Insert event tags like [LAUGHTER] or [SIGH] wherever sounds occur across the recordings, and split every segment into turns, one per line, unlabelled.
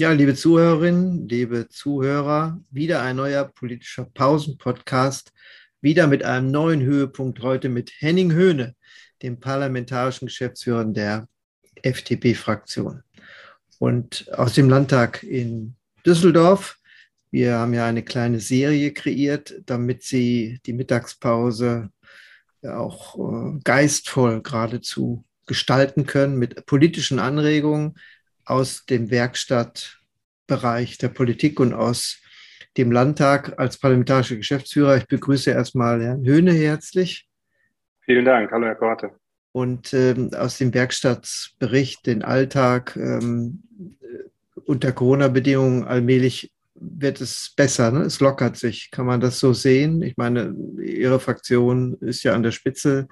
Ja, liebe Zuhörerinnen, liebe Zuhörer, wieder ein neuer politischer Pausen-Podcast, wieder mit einem neuen Höhepunkt heute mit Henning Höhne, dem parlamentarischen Geschäftsführer der FDP-Fraktion. Und aus dem Landtag in Düsseldorf. Wir haben ja eine kleine Serie kreiert, damit Sie die Mittagspause auch äh, geistvoll geradezu gestalten können mit politischen Anregungen, aus dem Werkstattbereich der Politik und aus dem Landtag als parlamentarischer Geschäftsführer. Ich begrüße erstmal Herrn Höhne herzlich.
Vielen Dank. Hallo, Herr Korte.
Und ähm, aus dem Werkstattbericht den Alltag ähm, unter Corona-Bedingungen allmählich wird es besser. Ne? Es lockert sich. Kann man das so sehen? Ich meine, Ihre Fraktion ist ja an der Spitze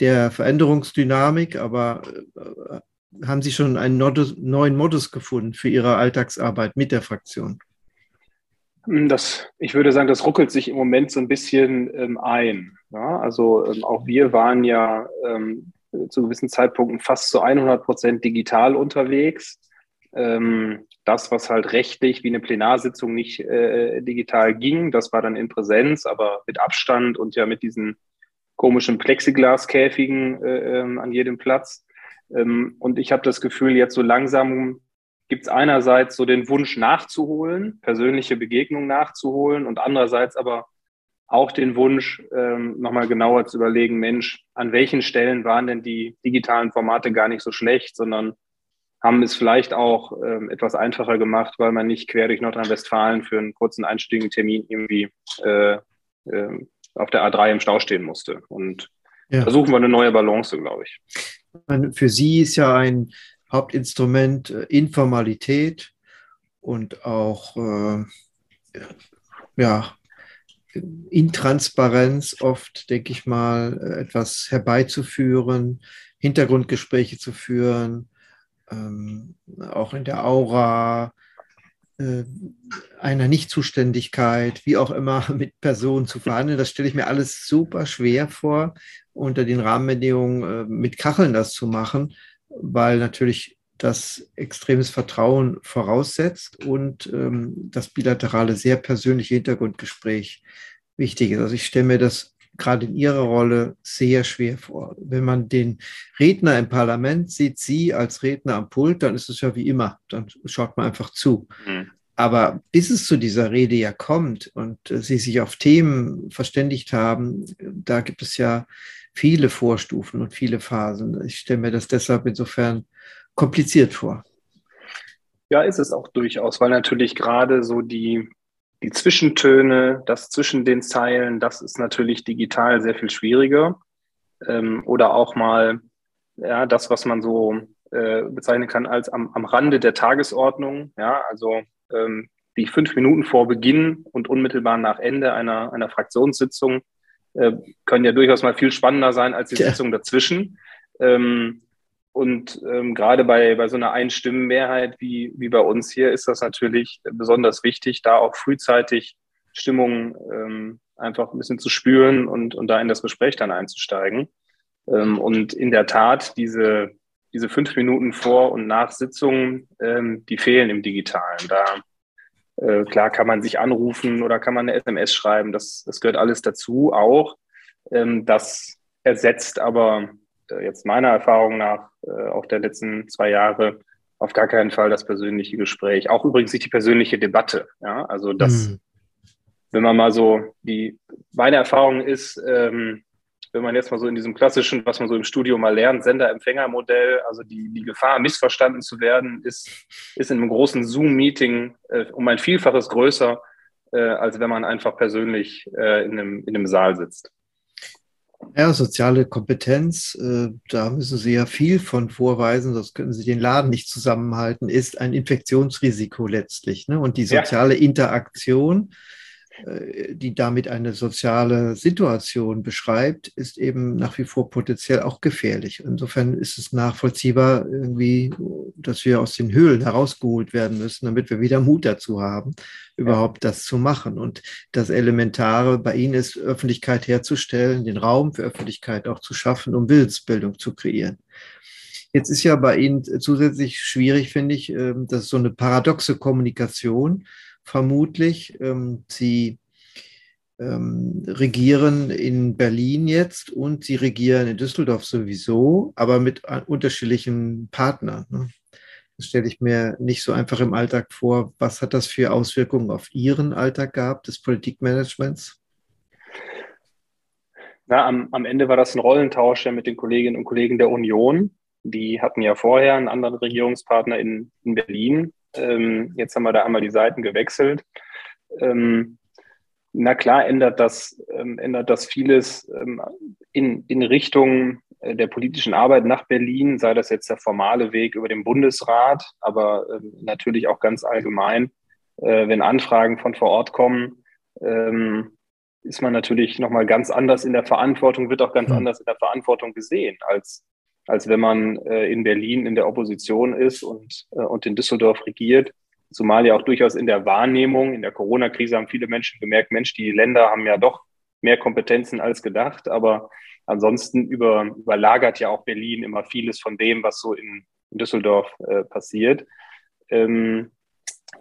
der Veränderungsdynamik, aber äh, haben Sie schon einen neuen Modus gefunden für Ihre Alltagsarbeit mit der Fraktion?
Hm, das, ich würde sagen, das ruckelt sich im Moment so ein bisschen ähm, ein. Ja? Also ähm, auch wir waren ja ähm, zu gewissen Zeitpunkten fast zu 100 Prozent digital unterwegs. Ähm, das, was halt rechtlich wie eine Plenarsitzung nicht äh, digital ging, das war dann in Präsenz, aber mit Abstand und ja mit diesen komischen Plexiglaskäfigen äh, ähm, an jedem Platz. Ähm, und ich habe das Gefühl, jetzt so langsam gibt es einerseits so den Wunsch nachzuholen, persönliche Begegnungen nachzuholen und andererseits aber auch den Wunsch, ähm, nochmal genauer zu überlegen, Mensch, an welchen Stellen waren denn die digitalen Formate gar nicht so schlecht, sondern haben es vielleicht auch ähm, etwas einfacher gemacht, weil man nicht quer durch Nordrhein-Westfalen für einen kurzen einstündigen Termin irgendwie äh, äh, auf der A3 im Stau stehen musste. Und ja. versuchen wir eine neue Balance, glaube ich.
Für Sie ist ja ein Hauptinstrument äh, Informalität und auch äh, ja, Intransparenz oft, denke ich mal, äh, etwas herbeizuführen, Hintergrundgespräche zu führen, ähm, auch in der Aura einer Nichtzuständigkeit, wie auch immer, [LAUGHS] mit Personen zu verhandeln. Das stelle ich mir alles super schwer vor, unter den Rahmenbedingungen äh, mit Kacheln das zu machen, weil natürlich das extremes Vertrauen voraussetzt und ähm, das bilaterale, sehr persönliche Hintergrundgespräch wichtig ist. Also ich stelle mir das gerade in Ihrer Rolle sehr schwer vor. Wenn man den Redner im Parlament sieht, Sie als Redner am Pult, dann ist es ja wie immer, dann schaut man einfach zu. Mhm. Aber bis es zu dieser Rede ja kommt und äh, Sie sich auf Themen verständigt haben, da gibt es ja viele Vorstufen und viele Phasen. Ich stelle mir das deshalb insofern kompliziert vor.
Ja, ist es auch durchaus, weil natürlich gerade so die die Zwischentöne, das zwischen den Zeilen, das ist natürlich digital sehr viel schwieriger. Ähm, oder auch mal ja, das, was man so äh, bezeichnen kann als am, am Rande der Tagesordnung. Ja, also ähm, die fünf Minuten vor Beginn und unmittelbar nach Ende einer, einer Fraktionssitzung äh, können ja durchaus mal viel spannender sein als die ja. Sitzung dazwischen. Ähm, und ähm, gerade bei, bei so einer Einstimmenmehrheit wie, wie bei uns hier ist das natürlich besonders wichtig, da auch frühzeitig Stimmung ähm, einfach ein bisschen zu spüren und, und da in das Gespräch dann einzusteigen. Ähm, und in der Tat, diese, diese fünf Minuten vor und nach Sitzungen, ähm, die fehlen im Digitalen. Da äh, klar kann man sich anrufen oder kann man eine SMS schreiben, das, das gehört alles dazu auch. Ähm, das ersetzt aber äh, jetzt meiner Erfahrung nach, äh, auch der letzten zwei Jahre, auf gar keinen Fall das persönliche Gespräch. Auch übrigens nicht die persönliche Debatte. Ja, also das, mhm. wenn man mal so die, meine Erfahrung ist, ähm, wenn man jetzt mal so in diesem klassischen, was man so im Studio mal lernt, Sender-Empfänger-Modell, also die, die Gefahr, missverstanden zu werden, ist, ist in einem großen Zoom-Meeting äh, um ein Vielfaches größer, äh, als wenn man einfach persönlich äh, in, einem, in einem Saal sitzt.
Ja, soziale Kompetenz, äh, da müssen Sie ja viel von vorweisen, sonst können Sie den Laden nicht zusammenhalten, ist ein Infektionsrisiko letztlich. Ne? Und die soziale ja. Interaktion die damit eine soziale Situation beschreibt, ist eben nach wie vor potenziell auch gefährlich. Insofern ist es nachvollziehbar irgendwie, dass wir aus den Höhlen herausgeholt werden müssen, damit wir wieder Mut dazu haben, überhaupt das zu machen. Und das Elementare bei Ihnen ist, Öffentlichkeit herzustellen, den Raum für Öffentlichkeit auch zu schaffen, um Willensbildung zu kreieren. Jetzt ist ja bei Ihnen zusätzlich schwierig, finde ich, ähm, das ist so eine paradoxe Kommunikation, vermutlich. Ähm, Sie ähm, regieren in Berlin jetzt und Sie regieren in Düsseldorf sowieso, aber mit unterschiedlichen Partnern. Ne? Das stelle ich mir nicht so einfach im Alltag vor. Was hat das für Auswirkungen auf Ihren Alltag gehabt, des Politikmanagements?
Na, am, am Ende war das ein Rollentausch mit den Kolleginnen und Kollegen der Union. Die hatten ja vorher einen anderen Regierungspartner in, in Berlin. Ähm, jetzt haben wir da einmal die Seiten gewechselt. Ähm, na klar ändert das, ähm, ändert das vieles ähm, in, in Richtung äh, der politischen Arbeit nach Berlin, sei das jetzt der formale Weg über den Bundesrat, aber ähm, natürlich auch ganz allgemein, äh, wenn Anfragen von vor Ort kommen, ähm, ist man natürlich nochmal ganz anders in der Verantwortung, wird auch ganz mhm. anders in der Verantwortung gesehen, als, als wenn man äh, in Berlin in der Opposition ist und, äh, und in Düsseldorf regiert. Zumal ja auch durchaus in der Wahrnehmung, in der Corona-Krise haben viele Menschen gemerkt, Mensch, die Länder haben ja doch mehr Kompetenzen als gedacht, aber ansonsten über, überlagert ja auch Berlin immer vieles von dem, was so in, in Düsseldorf äh, passiert. Ähm,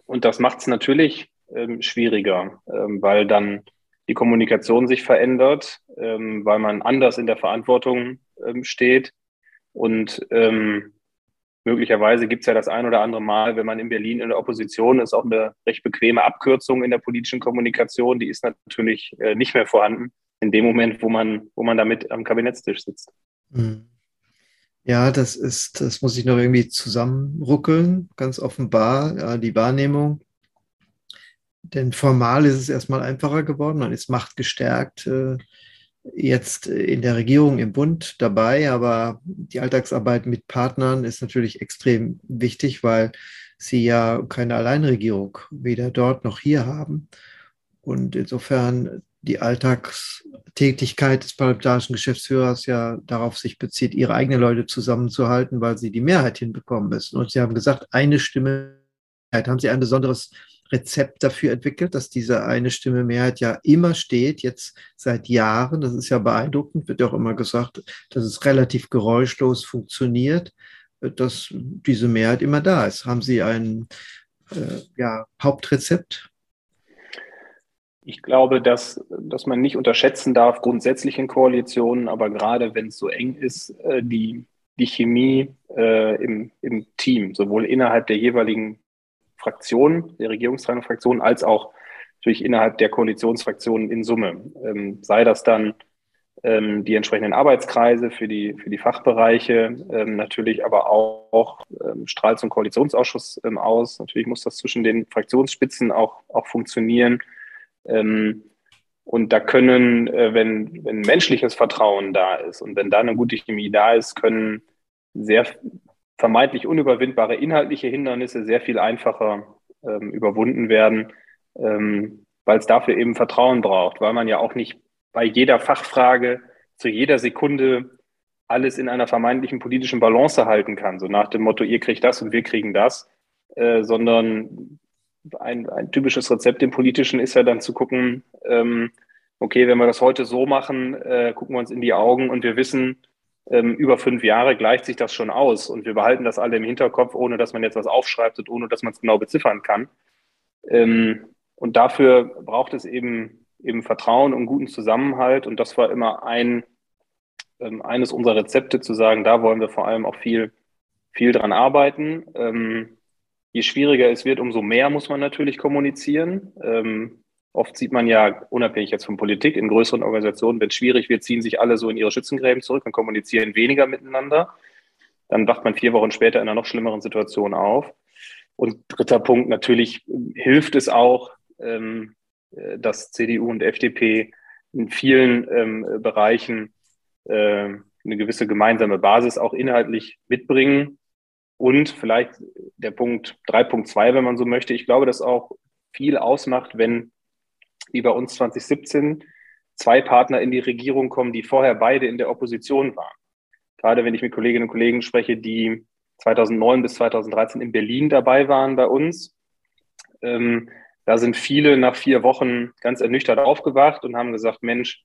und das macht es natürlich ähm, schwieriger, ähm, weil dann die Kommunikation sich verändert, ähm, weil man anders in der Verantwortung ähm, steht. Und ähm, möglicherweise gibt es ja das ein oder andere Mal, wenn man in Berlin in der Opposition ist, auch eine recht bequeme Abkürzung in der politischen Kommunikation. Die ist natürlich äh, nicht mehr vorhanden in dem Moment, wo man, wo man damit am Kabinettstisch sitzt.
Mhm. Ja, das ist, das muss ich noch irgendwie zusammenruckeln, ganz offenbar, ja, die Wahrnehmung. Denn formal ist es erstmal einfacher geworden, man ist machtgestärkt äh, jetzt in der Regierung, im Bund dabei, aber die Alltagsarbeit mit Partnern ist natürlich extrem wichtig, weil sie ja keine Alleinregierung weder dort noch hier haben. Und insofern die Alltagstätigkeit des parlamentarischen Geschäftsführers ja darauf sich bezieht, ihre eigenen Leute zusammenzuhalten, weil sie die Mehrheit hinbekommen müssen. Und Sie haben gesagt, eine Stimme, haben Sie ein besonderes Rezept dafür entwickelt, dass diese eine Stimme Mehrheit ja immer steht, jetzt seit Jahren. Das ist ja beeindruckend, wird ja auch immer gesagt, dass es relativ geräuschlos funktioniert, dass diese Mehrheit immer da ist. Haben Sie ein äh, ja, Hauptrezept?
Ich glaube, dass, dass man nicht unterschätzen darf, grundsätzlich in Koalitionen, aber gerade wenn es so eng ist, äh, die, die Chemie äh, im, im Team, sowohl innerhalb der jeweiligen Fraktionen, der regierungstragenden Fraktionen, als auch natürlich innerhalb der Koalitionsfraktionen in Summe. Ähm, sei das dann ähm, die entsprechenden Arbeitskreise für die, für die Fachbereiche, ähm, natürlich aber auch, auch ähm, strahlt zum Koalitionsausschuss ähm, aus. Natürlich muss das zwischen den Fraktionsspitzen auch, auch funktionieren. Ähm, und da können, äh, wenn, wenn menschliches Vertrauen da ist und wenn da eine gute Chemie da ist, können sehr vermeintlich unüberwindbare inhaltliche Hindernisse sehr viel einfacher ähm, überwunden werden, ähm, weil es dafür eben Vertrauen braucht, weil man ja auch nicht bei jeder Fachfrage zu jeder Sekunde alles in einer vermeintlichen politischen Balance halten kann, so nach dem Motto, ihr kriegt das und wir kriegen das, äh, sondern ein, ein typisches Rezept im Politischen ist ja dann zu gucken, ähm, okay, wenn wir das heute so machen, äh, gucken wir uns in die Augen und wir wissen, ähm, über fünf Jahre gleicht sich das schon aus und wir behalten das alle im Hinterkopf, ohne dass man jetzt was aufschreibt und ohne dass man es genau beziffern kann. Ähm, und dafür braucht es eben, eben Vertrauen und guten Zusammenhalt und das war immer ein, ähm, eines unserer Rezepte zu sagen, da wollen wir vor allem auch viel, viel dran arbeiten. Ähm, je schwieriger es wird, umso mehr muss man natürlich kommunizieren. Ähm, Oft sieht man ja, unabhängig jetzt von Politik, in größeren Organisationen, wenn es schwierig wird, ziehen sich alle so in ihre Schützengräben zurück und kommunizieren weniger miteinander. Dann wacht man vier Wochen später in einer noch schlimmeren Situation auf. Und dritter Punkt, natürlich hilft es auch, ähm, äh, dass CDU und FDP in vielen ähm, Bereichen äh, eine gewisse gemeinsame Basis auch inhaltlich mitbringen. Und vielleicht der Punkt 3.2, wenn man so möchte. Ich glaube, dass auch viel ausmacht, wenn wie bei uns 2017 zwei Partner in die Regierung kommen, die vorher beide in der Opposition waren. Gerade wenn ich mit Kolleginnen und Kollegen spreche, die 2009 bis 2013 in Berlin dabei waren bei uns. Ähm, da sind viele nach vier Wochen ganz ernüchtert aufgewacht und haben gesagt, Mensch,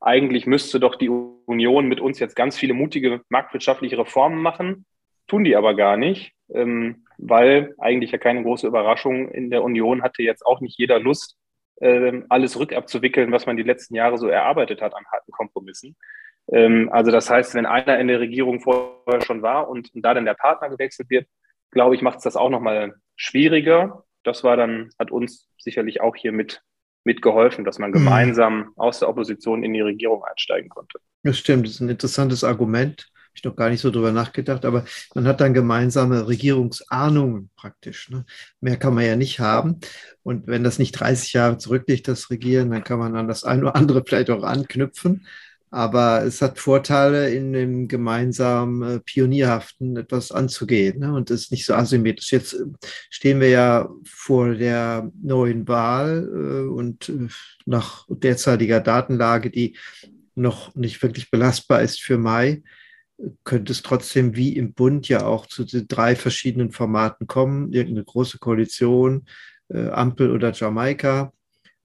eigentlich müsste doch die Union mit uns jetzt ganz viele mutige marktwirtschaftliche Reformen machen. tun die aber gar nicht, ähm, weil eigentlich ja keine große Überraschung in der Union hatte jetzt auch nicht jeder Lust, ähm, alles rückabzuwickeln, was man die letzten Jahre so erarbeitet hat an harten Kompromissen. Ähm, also das heißt, wenn einer in der Regierung vorher schon war und, und da dann der Partner gewechselt wird, glaube ich, macht es das auch nochmal schwieriger. Das war dann, hat uns sicherlich auch hier mit, mitgeholfen, dass man mhm. gemeinsam aus der Opposition in die Regierung einsteigen konnte.
Das stimmt, das ist ein interessantes Argument. Ich noch gar nicht so drüber nachgedacht, aber man hat dann gemeinsame Regierungsahnungen praktisch. Ne? Mehr kann man ja nicht haben. Und wenn das nicht 30 Jahre zurückliegt, das Regieren, dann kann man an das eine oder andere vielleicht auch anknüpfen. Aber es hat Vorteile, in dem gemeinsamen äh, Pionierhaften etwas anzugehen. Ne? Und es ist nicht so asymmetrisch. Jetzt äh, stehen wir ja vor der neuen Wahl äh, und äh, nach derzeitiger Datenlage, die noch nicht wirklich belastbar ist für Mai, könnte es trotzdem wie im Bund ja auch zu drei verschiedenen Formaten kommen. Irgendeine große Koalition, äh, Ampel oder Jamaika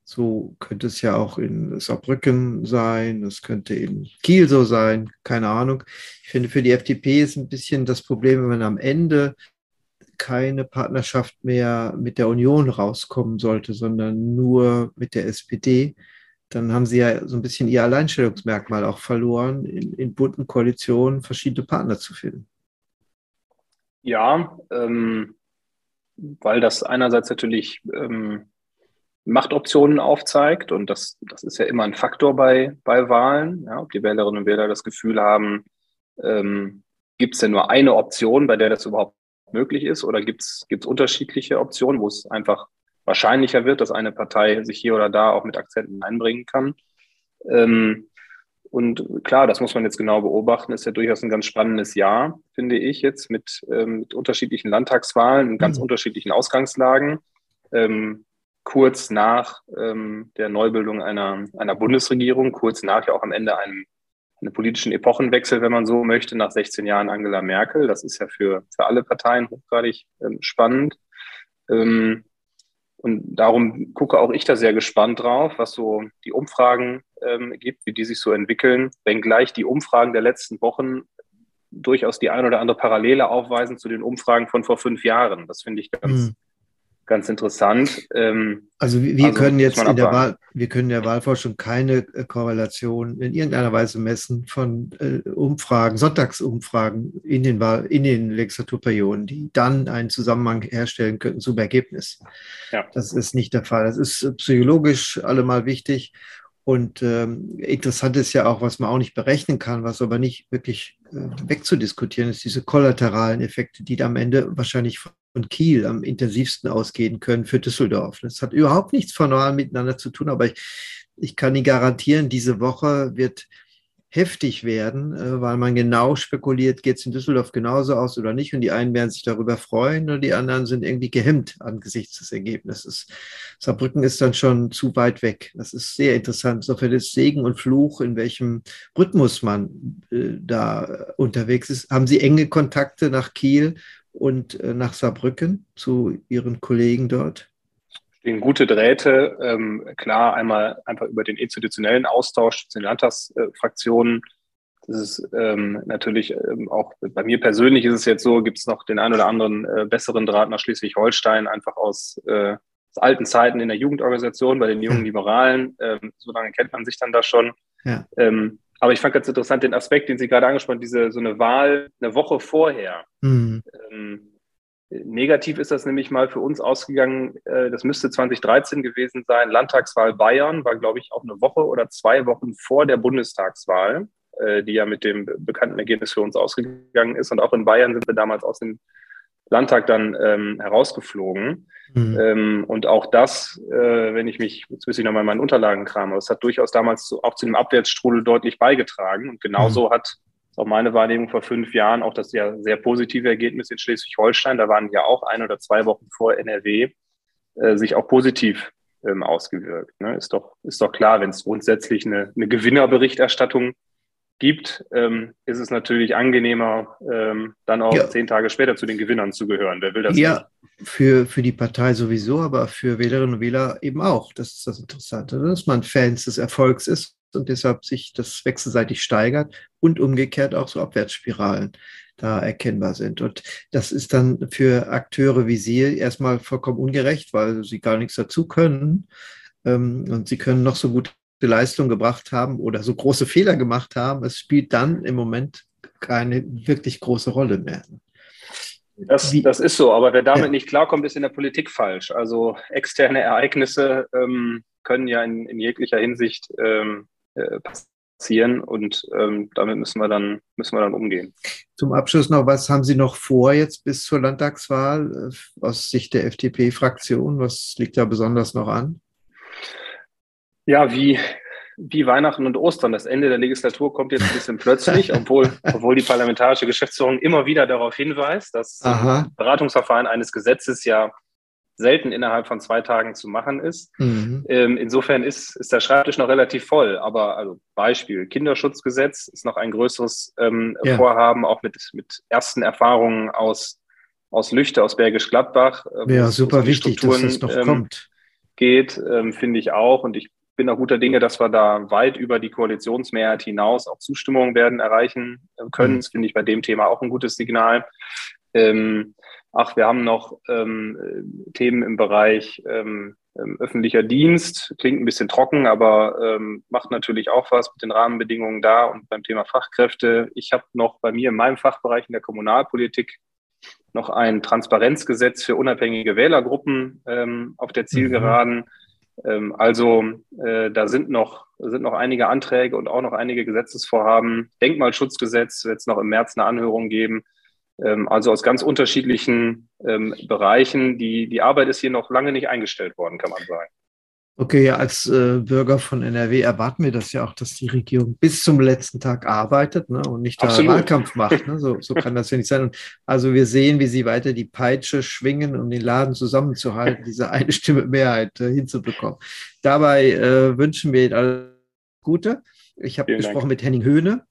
so könnte es ja auch in Saarbrücken sein, es könnte in Kiel so sein, keine Ahnung. Ich finde, für die FDP ist ein bisschen das Problem, wenn man am Ende keine Partnerschaft mehr mit der Union rauskommen sollte, sondern nur mit der SPD, dann haben sie ja so ein bisschen ihr Alleinstellungsmerkmal auch verloren, in, in bunten Koalitionen verschiedene Partner zu finden.
Ja, ähm, weil das einerseits natürlich ähm, Machtoptionen aufzeigt. Und das, das ist ja immer ein Faktor bei, bei Wahlen. Ja, ob die Wählerinnen und Wähler das Gefühl haben, ähm, gibt es denn nur eine Option, bei der das überhaupt möglich ist? Oder gibt es unterschiedliche Optionen, wo es einfach wahrscheinlicher wird, dass eine Partei sich hier oder da auch mit Akzenten einbringen kann? Ähm, und klar, das muss man jetzt genau beobachten, ist ja durchaus ein ganz spannendes Jahr, finde ich jetzt, mit, ähm, mit unterschiedlichen Landtagswahlen in ganz mhm. unterschiedlichen Ausgangslagen. Ähm, kurz nach ähm, der Neubildung einer, einer Bundesregierung, kurz nach ja auch am Ende einem, einem politischen Epochenwechsel, wenn man so möchte, nach 16 Jahren Angela Merkel. Das ist ja für, für alle Parteien hochgradig ähm, spannend. Ähm, und darum gucke auch ich da sehr gespannt drauf, was so die Umfragen ähm, gibt, wie die sich so entwickeln, wenngleich die Umfragen der letzten Wochen durchaus die ein oder andere Parallele aufweisen zu den Umfragen von vor fünf Jahren. Das finde ich ganz, mhm ganz interessant.
Ähm, also wir also können jetzt in der Wahl, wir können der Wahlforschung keine äh, Korrelation in irgendeiner Weise messen von äh, Umfragen, Sonntagsumfragen in den Wahl, in den Legislaturperioden, die dann einen Zusammenhang herstellen könnten zum Ergebnis. Ja. Das ist nicht der Fall. Das ist psychologisch allemal wichtig. Und ähm, interessant ist ja auch, was man auch nicht berechnen kann, was aber nicht wirklich äh, wegzudiskutieren ist, diese kollateralen Effekte, die am Ende wahrscheinlich und Kiel am intensivsten ausgehen können für Düsseldorf. Das hat überhaupt nichts formal miteinander zu tun, aber ich, ich kann Ihnen garantieren, diese Woche wird heftig werden, äh, weil man genau spekuliert, geht es in Düsseldorf genauso aus oder nicht. Und die einen werden sich darüber freuen und die anderen sind irgendwie gehemmt angesichts des Ergebnisses. Saarbrücken ist dann schon zu weit weg. Das ist sehr interessant. Insofern ist Segen und Fluch, in welchem Rhythmus man äh, da unterwegs ist. Haben Sie enge Kontakte nach Kiel und äh, nach Saarbrücken zu Ihren Kollegen dort?
Stehen gute Drähte. Ähm, klar, einmal einfach über den institutionellen Austausch zu den Landtagsfraktionen. Das ist ähm, natürlich ähm, auch bei mir persönlich ist es jetzt so, gibt es noch den einen oder anderen äh, besseren Draht nach Schleswig-Holstein, einfach aus, äh, aus, alten Zeiten in der Jugendorganisation, bei den jungen Liberalen. Ähm, so lange kennt man sich dann da schon. Ja. Ähm, aber ich fand ganz interessant den Aspekt, den Sie gerade angesprochen haben, diese so eine Wahl eine Woche vorher. Mhm. Negativ ist das nämlich mal für uns ausgegangen. Äh, das müsste 2013 gewesen sein. Landtagswahl Bayern war, glaube ich, auch eine Woche oder zwei Wochen vor der Bundestagswahl, äh, die ja mit dem bekannten Ergebnis für uns ausgegangen ist. Und auch in Bayern sind wir damals aus dem Landtag dann ähm, herausgeflogen. Mhm. Ähm, und auch das, äh, wenn ich mich, jetzt müsste ich nochmal in meinen Unterlagen kramen, das hat durchaus damals so, auch zu dem Abwärtsstrudel deutlich beigetragen. Und genauso mhm. hat auch meine Wahrnehmung vor fünf Jahren auch das ja sehr positive Ergebnis in Schleswig-Holstein, da waren ja auch ein oder zwei Wochen vor NRW, äh, sich auch positiv ähm, ausgewirkt. Ne? Ist, doch, ist doch klar, wenn es grundsätzlich eine, eine Gewinnerberichterstattung gibt, ähm, ist es natürlich angenehmer, ähm, dann auch ja. zehn Tage später zu den Gewinnern zu gehören. Wer will das
ja, nicht? Für, für die Partei sowieso, aber für Wählerinnen und Wähler eben auch. Das ist das Interessante, dass man Fans des Erfolgs ist und deshalb sich das wechselseitig steigert und umgekehrt auch so Abwärtsspiralen da erkennbar sind. Und das ist dann für Akteure wie Sie erstmal vollkommen ungerecht, weil sie gar nichts dazu können. Ähm, und sie können noch so gute Leistung gebracht haben oder so große Fehler gemacht haben. Es spielt dann im Moment keine wirklich große Rolle mehr.
Das, das ist so, aber wer damit ja. nicht klarkommt, ist in der Politik falsch. Also externe Ereignisse ähm, können ja in, in jeglicher Hinsicht ähm, äh, passieren und ähm, damit müssen wir, dann, müssen wir dann umgehen.
Zum Abschluss noch, was haben Sie noch vor jetzt bis zur Landtagswahl äh, aus Sicht der FDP-Fraktion? Was liegt da besonders noch an?
Ja, wie, wie Weihnachten und Ostern. Das Ende der Legislatur kommt jetzt ein bisschen plötzlich, [LAUGHS] obwohl, obwohl die parlamentarische Geschäftsführung immer wieder darauf hinweist, dass Aha. Beratungsverfahren eines Gesetzes ja selten innerhalb von zwei Tagen zu machen ist. Mhm. Ähm, insofern ist, ist der Schreibtisch noch relativ voll. Aber also Beispiel, Kinderschutzgesetz ist noch ein größeres ähm, ja. Vorhaben, auch mit, mit ersten Erfahrungen aus, aus Lüchte, aus Bergisch Gladbach.
Äh, ja, super wichtig, dass das noch ähm, kommt.
Geht, ähm, finde ich auch. Und ich bin auch guter Dinge, dass wir da weit über die Koalitionsmehrheit hinaus auch Zustimmung werden erreichen äh, können. Mhm. Das finde ich bei dem Thema auch ein gutes Signal. Ähm, ach, wir haben noch ähm, Themen im Bereich ähm, ähm öffentlicher Dienst. Klingt ein bisschen trocken, aber ähm, macht natürlich auch was mit den Rahmenbedingungen da und beim Thema Fachkräfte. Ich habe noch bei mir in meinem Fachbereich in der Kommunalpolitik noch ein Transparenzgesetz für unabhängige Wählergruppen ähm, auf der Zielgeraden. Mhm ähm, also äh, da sind noch, sind noch einige Anträge und auch noch einige Gesetzesvorhaben. Denkmalschutzgesetz wird es noch im März eine Anhörung geben. Ähm, also aus ganz unterschiedlichen ähm, Bereichen. Die, die Arbeit ist hier noch lange nicht eingestellt worden, kann man sagen.
Okay, ja, als äh, Bürger von NRW erwarten wir das ja auch, dass die Regierung bis zum letzten Tag arbeitet ne, und nicht da. Wahlkampf macht. Ne? So, so [LAUGHS] kann das ja nicht sein. Und also wir sehen, wie sie weiter die Peitsche schwingen, um den Laden zusammenzuhalten, [LAUGHS] diese eine Stimme Mehrheit äh, hinzubekommen. Dabei äh, wünschen wir Ihnen alles Gute. Ich habe gesprochen Dank. mit Henning Höhne,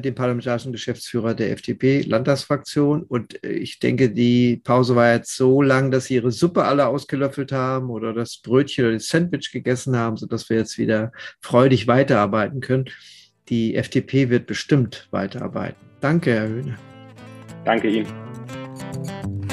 dem parlamentarischen Geschäftsführer der FDP-Landtagsfraktion. Und äh, ich denke, die Pause war jetzt so lang, dass sie ihre Suppe alle ausgelöffelt haben oder das Brötchen oder das Sandwich gegessen haben, sodass wir jetzt wieder freudig weiterarbeiten können. Die FDP wird bestimmt weiterarbeiten. Danke, Herr Höhne.
Danke Ihnen.